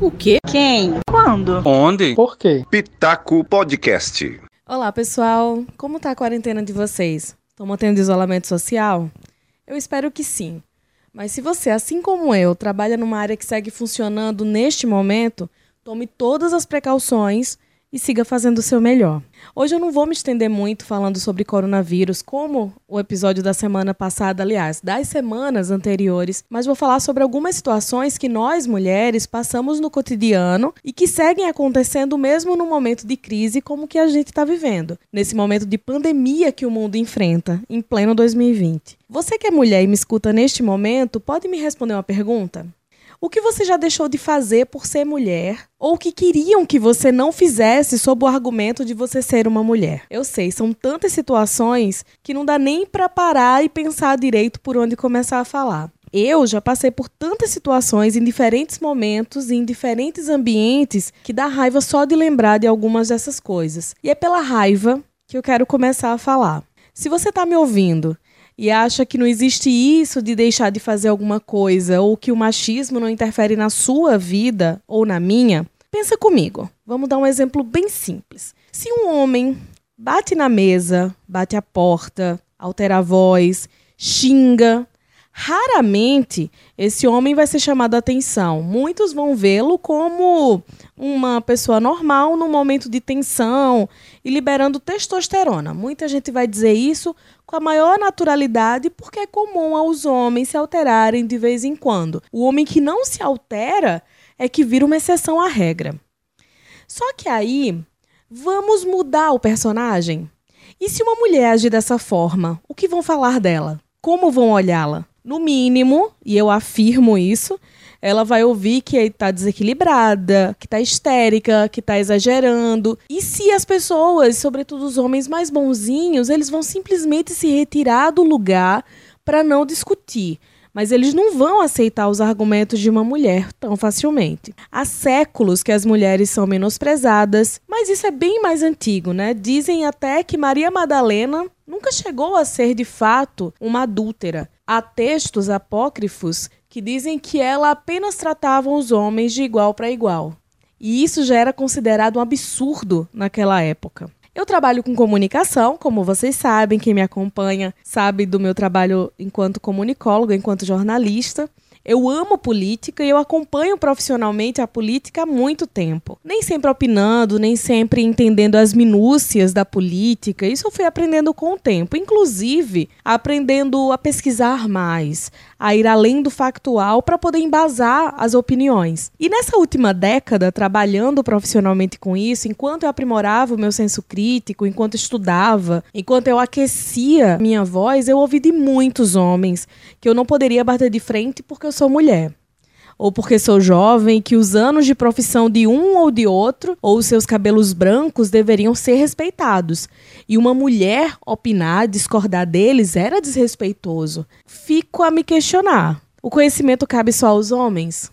O quê? Quem? Quando? Onde? Por quê? Pitaco Podcast. Olá, pessoal. Como tá a quarentena de vocês? Estão mantendo isolamento social? Eu espero que sim. Mas se você, assim como eu, trabalha numa área que segue funcionando neste momento, tome todas as precauções e siga fazendo o seu melhor. Hoje eu não vou me estender muito falando sobre coronavírus, como o episódio da semana passada, aliás, das semanas anteriores, mas vou falar sobre algumas situações que nós mulheres passamos no cotidiano e que seguem acontecendo mesmo no momento de crise como que a gente está vivendo, nesse momento de pandemia que o mundo enfrenta, em pleno 2020. Você que é mulher e me escuta neste momento, pode me responder uma pergunta? O que você já deixou de fazer por ser mulher? Ou o que queriam que você não fizesse sob o argumento de você ser uma mulher? Eu sei, são tantas situações que não dá nem para parar e pensar direito por onde começar a falar. Eu já passei por tantas situações em diferentes momentos e em diferentes ambientes que dá raiva só de lembrar de algumas dessas coisas. E é pela raiva que eu quero começar a falar. Se você está me ouvindo e acha que não existe isso de deixar de fazer alguma coisa ou que o machismo não interfere na sua vida ou na minha, pensa comigo. Vamos dar um exemplo bem simples. Se um homem bate na mesa, bate a porta, altera a voz, xinga, raramente esse homem vai ser chamado a atenção. Muitos vão vê-lo como uma pessoa normal no momento de tensão e liberando testosterona. Muita gente vai dizer isso com a maior naturalidade porque é comum aos homens se alterarem de vez em quando. O homem que não se altera é que vira uma exceção à regra. Só que aí, vamos mudar o personagem? E se uma mulher agir dessa forma, o que vão falar dela? Como vão olhá-la? No mínimo, e eu afirmo isso, ela vai ouvir que está desequilibrada, que está histérica, que está exagerando. E se as pessoas, sobretudo os homens mais bonzinhos, eles vão simplesmente se retirar do lugar para não discutir. Mas eles não vão aceitar os argumentos de uma mulher tão facilmente. Há séculos que as mulheres são menosprezadas, mas isso é bem mais antigo, né? Dizem até que Maria Madalena nunca chegou a ser de fato uma adúltera. Há textos apócrifos que dizem que ela apenas tratava os homens de igual para igual. E isso já era considerado um absurdo naquela época. Eu trabalho com comunicação, como vocês sabem, quem me acompanha sabe do meu trabalho enquanto comunicóloga, enquanto jornalista. Eu amo política e eu acompanho profissionalmente a política há muito tempo. Nem sempre opinando, nem sempre entendendo as minúcias da política. Isso eu fui aprendendo com o tempo. Inclusive, aprendendo a pesquisar mais, a ir além do factual para poder embasar as opiniões. E nessa última década, trabalhando profissionalmente com isso, enquanto eu aprimorava o meu senso crítico, enquanto estudava, enquanto eu aquecia minha voz, eu ouvi de muitos homens que eu não poderia bater de frente porque eu sou mulher ou porque sou jovem, que os anos de profissão de um ou de outro, ou seus cabelos brancos deveriam ser respeitados. E uma mulher opinar, discordar deles era desrespeitoso. Fico a me questionar: o conhecimento cabe só aos homens?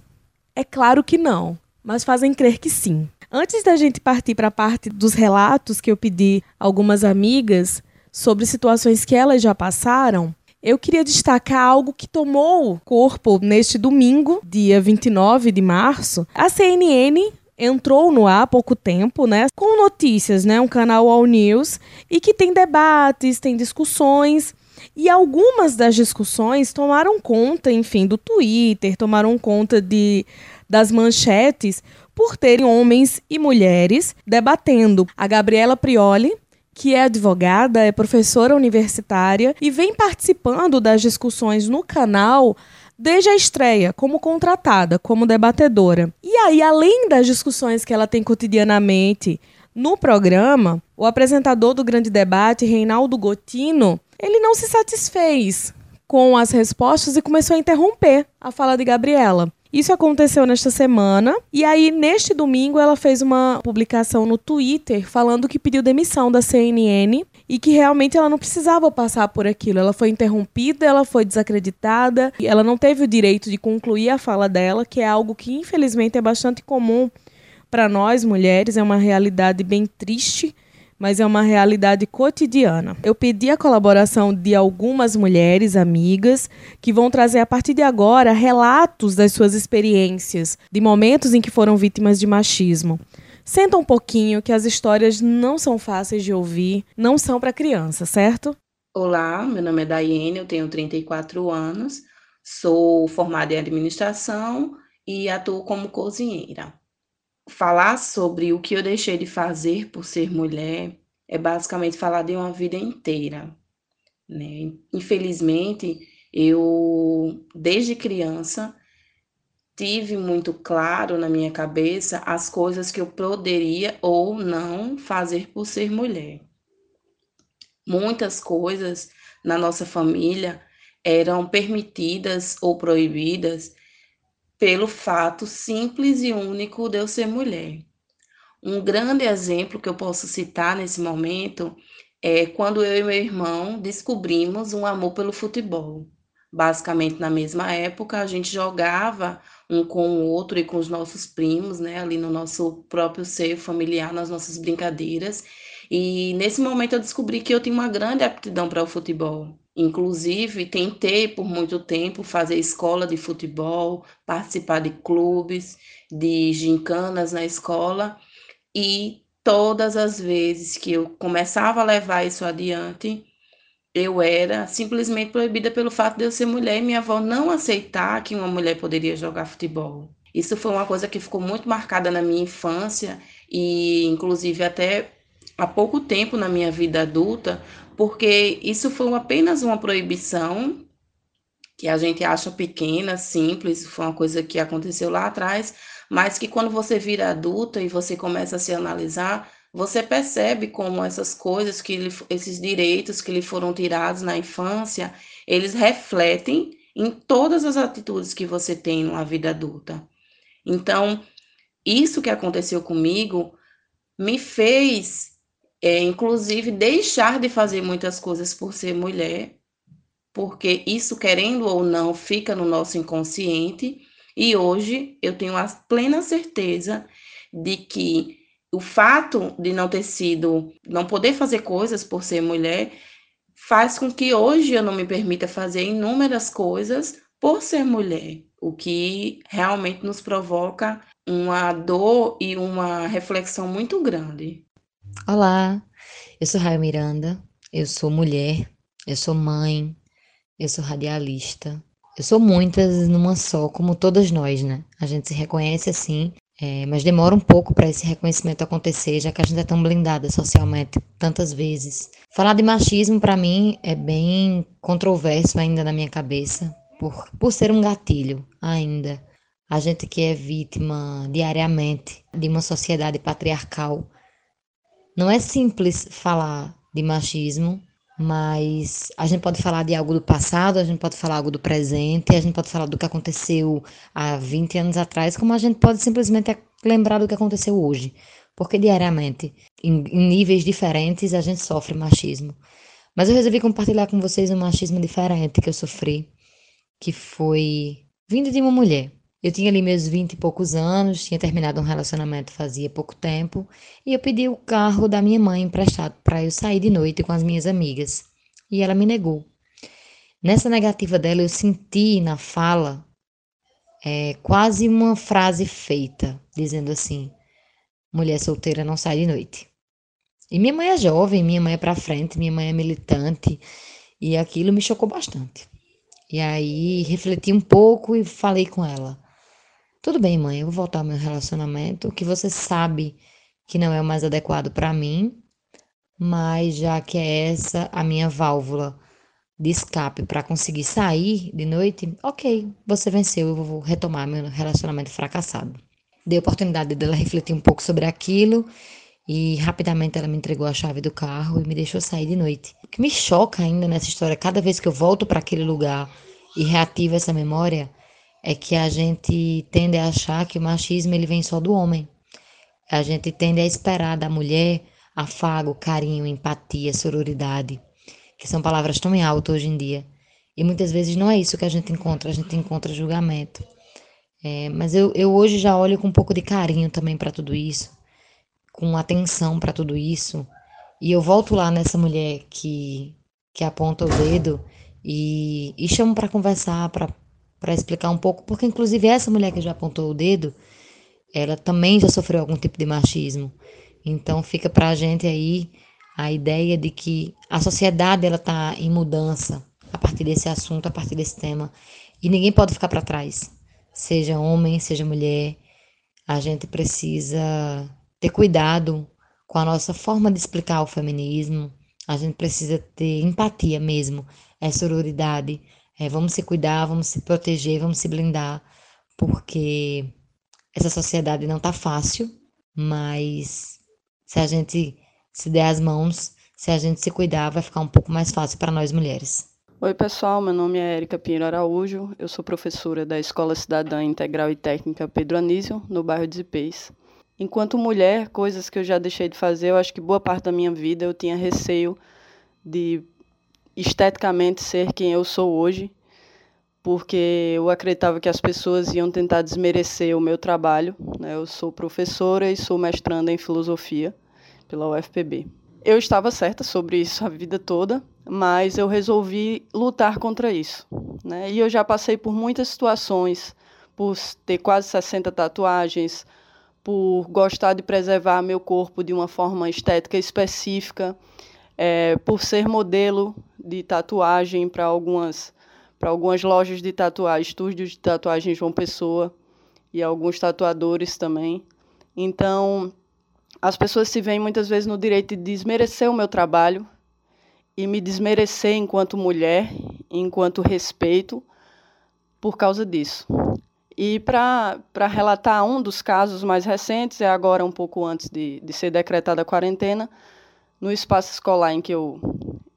É claro que não, mas fazem crer que sim. Antes da gente partir para a parte dos relatos que eu pedi a algumas amigas sobre situações que elas já passaram, eu queria destacar algo que tomou corpo neste domingo, dia 29 de março. A CNN entrou no ar há pouco tempo, né, com notícias, né, um canal All News e que tem debates, tem discussões. E algumas das discussões tomaram conta, enfim, do Twitter, tomaram conta de das manchetes por terem homens e mulheres debatendo. A Gabriela Prioli, que é advogada, é professora universitária e vem participando das discussões no canal desde a estreia, como contratada, como debatedora. E aí, além das discussões que ela tem cotidianamente no programa, o apresentador do Grande Debate, Reinaldo Gotino, ele não se satisfez com as respostas e começou a interromper a fala de Gabriela. Isso aconteceu nesta semana. E aí, neste domingo, ela fez uma publicação no Twitter falando que pediu demissão da CNN e que realmente ela não precisava passar por aquilo. Ela foi interrompida, ela foi desacreditada, ela não teve o direito de concluir a fala dela, que é algo que infelizmente é bastante comum para nós mulheres, é uma realidade bem triste mas é uma realidade cotidiana. Eu pedi a colaboração de algumas mulheres amigas que vão trazer a partir de agora relatos das suas experiências, de momentos em que foram vítimas de machismo. Senta um pouquinho que as histórias não são fáceis de ouvir, não são para criança, certo? Olá, meu nome é Daiane, eu tenho 34 anos, sou formada em administração e atuo como cozinheira. Falar sobre o que eu deixei de fazer por ser mulher é basicamente falar de uma vida inteira. Né? Infelizmente, eu, desde criança, tive muito claro na minha cabeça as coisas que eu poderia ou não fazer por ser mulher. Muitas coisas na nossa família eram permitidas ou proibidas pelo fato simples e único de eu ser mulher. Um grande exemplo que eu posso citar nesse momento é quando eu e meu irmão descobrimos um amor pelo futebol. Basicamente, na mesma época, a gente jogava um com o outro e com os nossos primos, né, ali no nosso próprio seio familiar, nas nossas brincadeiras. E nesse momento eu descobri que eu tinha uma grande aptidão para o futebol. Inclusive, tentei por muito tempo fazer escola de futebol, participar de clubes, de gincanas na escola, e todas as vezes que eu começava a levar isso adiante, eu era simplesmente proibida pelo fato de eu ser mulher e minha avó não aceitar que uma mulher poderia jogar futebol. Isso foi uma coisa que ficou muito marcada na minha infância e, inclusive, até há pouco tempo na minha vida adulta, porque isso foi apenas uma proibição que a gente acha pequena, simples, foi uma coisa que aconteceu lá atrás, mas que quando você vira adulta e você começa a se analisar, você percebe como essas coisas, que lhe, esses direitos que lhe foram tirados na infância, eles refletem em todas as atitudes que você tem na vida adulta. Então, isso que aconteceu comigo me fez é, inclusive deixar de fazer muitas coisas por ser mulher, porque isso, querendo ou não, fica no nosso inconsciente. E hoje eu tenho a plena certeza de que o fato de não ter sido, não poder fazer coisas por ser mulher, faz com que hoje eu não me permita fazer inúmeras coisas por ser mulher, o que realmente nos provoca uma dor e uma reflexão muito grande. Olá, eu sou Raio Miranda, eu sou mulher, eu sou mãe, eu sou radialista. Eu sou muitas numa só, como todas nós, né? A gente se reconhece assim, é, mas demora um pouco para esse reconhecimento acontecer, já que a gente é tão blindada socialmente tantas vezes. Falar de machismo para mim é bem controverso ainda na minha cabeça, por, por ser um gatilho ainda. A gente que é vítima diariamente de uma sociedade patriarcal não é simples falar de machismo, mas a gente pode falar de algo do passado, a gente pode falar algo do presente, a gente pode falar do que aconteceu há 20 anos atrás, como a gente pode simplesmente lembrar do que aconteceu hoje. Porque diariamente, em, em níveis diferentes, a gente sofre machismo. Mas eu resolvi compartilhar com vocês um machismo diferente que eu sofri, que foi vindo de uma mulher. Eu tinha ali meus vinte e poucos anos, tinha terminado um relacionamento fazia pouco tempo, e eu pedi o carro da minha mãe emprestado para eu sair de noite com as minhas amigas. E ela me negou. Nessa negativa dela, eu senti na fala é, quase uma frase feita, dizendo assim: mulher solteira não sai de noite. E minha mãe é jovem, minha mãe é para frente, minha mãe é militante, e aquilo me chocou bastante. E aí refleti um pouco e falei com ela. Tudo bem, mãe, eu vou voltar ao meu relacionamento, que você sabe que não é o mais adequado para mim, mas já que é essa a minha válvula de escape para conseguir sair de noite, ok, você venceu, eu vou retomar meu relacionamento fracassado. Dei a oportunidade dela refletir um pouco sobre aquilo e rapidamente ela me entregou a chave do carro e me deixou sair de noite. O que me choca ainda nessa história, cada vez que eu volto para aquele lugar e reativo essa memória, é que a gente tende a achar que o machismo ele vem só do homem. A gente tende a esperar da mulher afago, carinho, empatia, sororidade, que são palavras tão em alto hoje em dia. E muitas vezes não é isso que a gente encontra, a gente encontra julgamento. É, mas eu, eu hoje já olho com um pouco de carinho também para tudo isso, com atenção para tudo isso, E eu volto lá nessa mulher que, que aponta o dedo e, e chamo para conversar, para explicar um pouco, porque inclusive essa mulher que já apontou o dedo, ela também já sofreu algum tipo de machismo. Então fica para a gente aí a ideia de que a sociedade ela está em mudança a partir desse assunto, a partir desse tema, e ninguém pode ficar para trás, seja homem, seja mulher. A gente precisa ter cuidado com a nossa forma de explicar o feminismo. A gente precisa ter empatia mesmo, é sororidade. É, vamos se cuidar, vamos se proteger, vamos se blindar, porque essa sociedade não está fácil, mas se a gente se der as mãos, se a gente se cuidar, vai ficar um pouco mais fácil para nós mulheres. Oi, pessoal. Meu nome é Erika Pinheiro Araújo. Eu sou professora da Escola Cidadã Integral e Técnica Pedro Anísio, no bairro de Zipês. Enquanto mulher, coisas que eu já deixei de fazer, eu acho que boa parte da minha vida eu tinha receio de esteticamente ser quem eu sou hoje, porque eu acreditava que as pessoas iam tentar desmerecer o meu trabalho. Né? Eu sou professora e sou mestranda em filosofia pela UFPB. Eu estava certa sobre isso a vida toda, mas eu resolvi lutar contra isso. Né? E eu já passei por muitas situações, por ter quase 60 tatuagens, por gostar de preservar meu corpo de uma forma estética específica, é, por ser modelo de tatuagem para algumas para algumas lojas de tatuagem, estúdios de tatuagem João Pessoa e alguns tatuadores também. Então, as pessoas se veem muitas vezes no direito de desmerecer o meu trabalho e me desmerecer enquanto mulher, enquanto respeito, por causa disso. E para relatar um dos casos mais recentes, é agora um pouco antes de, de ser decretada a quarentena, no espaço escolar em que eu,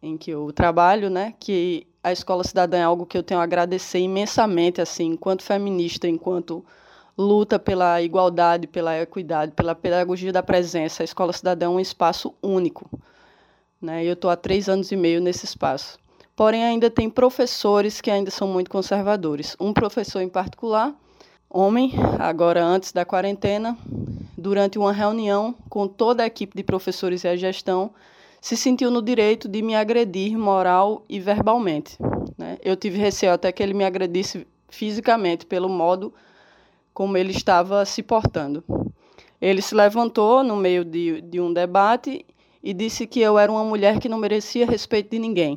em que eu trabalho, né, que a Escola Cidadã é algo que eu tenho a agradecer imensamente, assim, enquanto feminista, enquanto luta pela igualdade, pela equidade, pela pedagogia da presença. A Escola Cidadã é um espaço único. Né? Eu estou há três anos e meio nesse espaço. Porém, ainda tem professores que ainda são muito conservadores. Um professor em particular homem, agora antes da quarentena, durante uma reunião com toda a equipe de professores e a gestão, se sentiu no direito de me agredir moral e verbalmente. Né? Eu tive receio até que ele me agredisse fisicamente pelo modo como ele estava se portando. Ele se levantou no meio de, de um debate e disse que eu era uma mulher que não merecia respeito de ninguém,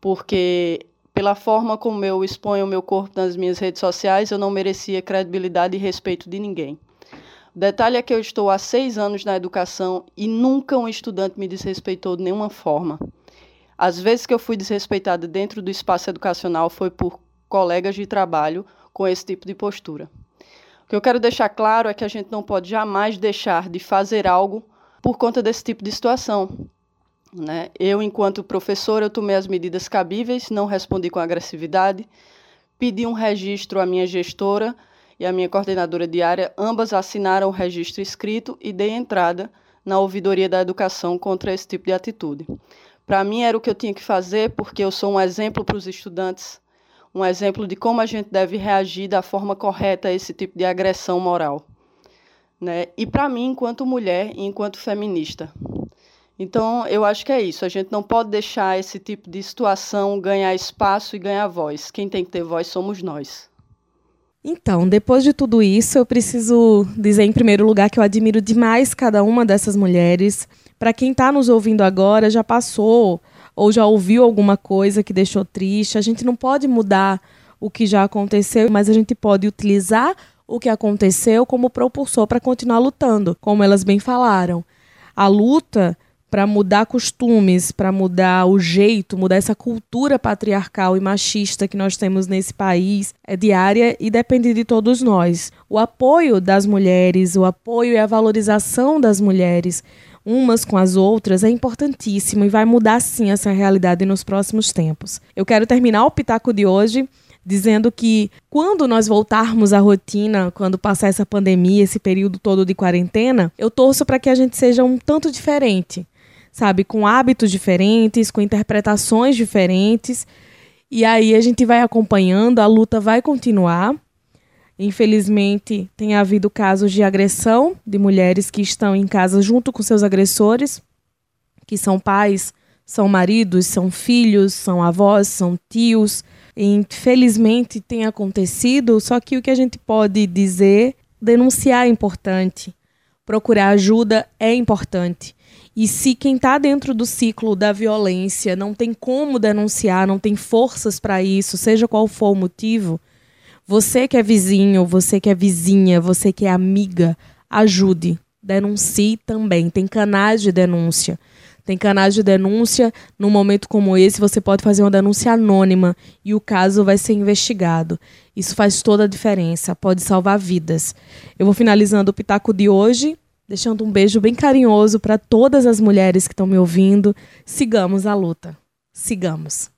porque pela forma como eu exponho o meu corpo nas minhas redes sociais, eu não merecia credibilidade e respeito de ninguém. Detalhe é que eu estou há seis anos na educação e nunca um estudante me desrespeitou de nenhuma forma. As vezes que eu fui desrespeitada dentro do espaço educacional foi por colegas de trabalho com esse tipo de postura. O que eu quero deixar claro é que a gente não pode jamais deixar de fazer algo por conta desse tipo de situação. Né? Eu, enquanto professora, eu tomei as medidas cabíveis, não respondi com agressividade, pedi um registro à minha gestora e à minha coordenadora diária, ambas assinaram o registro escrito e dei entrada na ouvidoria da educação contra esse tipo de atitude. Para mim era o que eu tinha que fazer, porque eu sou um exemplo para os estudantes, um exemplo de como a gente deve reagir da forma correta a esse tipo de agressão moral. Né? E para mim, enquanto mulher e enquanto feminista. Então, eu acho que é isso. A gente não pode deixar esse tipo de situação ganhar espaço e ganhar voz. Quem tem que ter voz somos nós. Então, depois de tudo isso, eu preciso dizer em primeiro lugar que eu admiro demais cada uma dessas mulheres. Para quem está nos ouvindo agora, já passou ou já ouviu alguma coisa que deixou triste. A gente não pode mudar o que já aconteceu, mas a gente pode utilizar o que aconteceu como propulsor para continuar lutando, como elas bem falaram. A luta para mudar costumes, para mudar o jeito, mudar essa cultura patriarcal e machista que nós temos nesse país é diária e depende de todos nós. O apoio das mulheres, o apoio e a valorização das mulheres umas com as outras é importantíssimo e vai mudar sim essa realidade nos próximos tempos. Eu quero terminar o pitaco de hoje dizendo que quando nós voltarmos à rotina, quando passar essa pandemia, esse período todo de quarentena, eu torço para que a gente seja um tanto diferente sabe? Com hábitos diferentes, com interpretações diferentes. E aí a gente vai acompanhando, a luta vai continuar. Infelizmente, tem havido casos de agressão de mulheres que estão em casa junto com seus agressores. que são pais, são maridos, são filhos, são avós, são tios. Infelizmente tem acontecido, só que o que a gente pode dizer, denunciar é importante, procurar ajuda é importante. E se quem está dentro do ciclo da violência não tem como denunciar, não tem forças para isso, seja qual for o motivo, você que é vizinho, você que é vizinha, você que é amiga, ajude, denuncie também. Tem canais de denúncia. Tem canais de denúncia. Num momento como esse, você pode fazer uma denúncia anônima e o caso vai ser investigado. Isso faz toda a diferença, pode salvar vidas. Eu vou finalizando o pitaco de hoje, deixando um beijo bem carinhoso para todas as mulheres que estão me ouvindo. Sigamos a luta. Sigamos.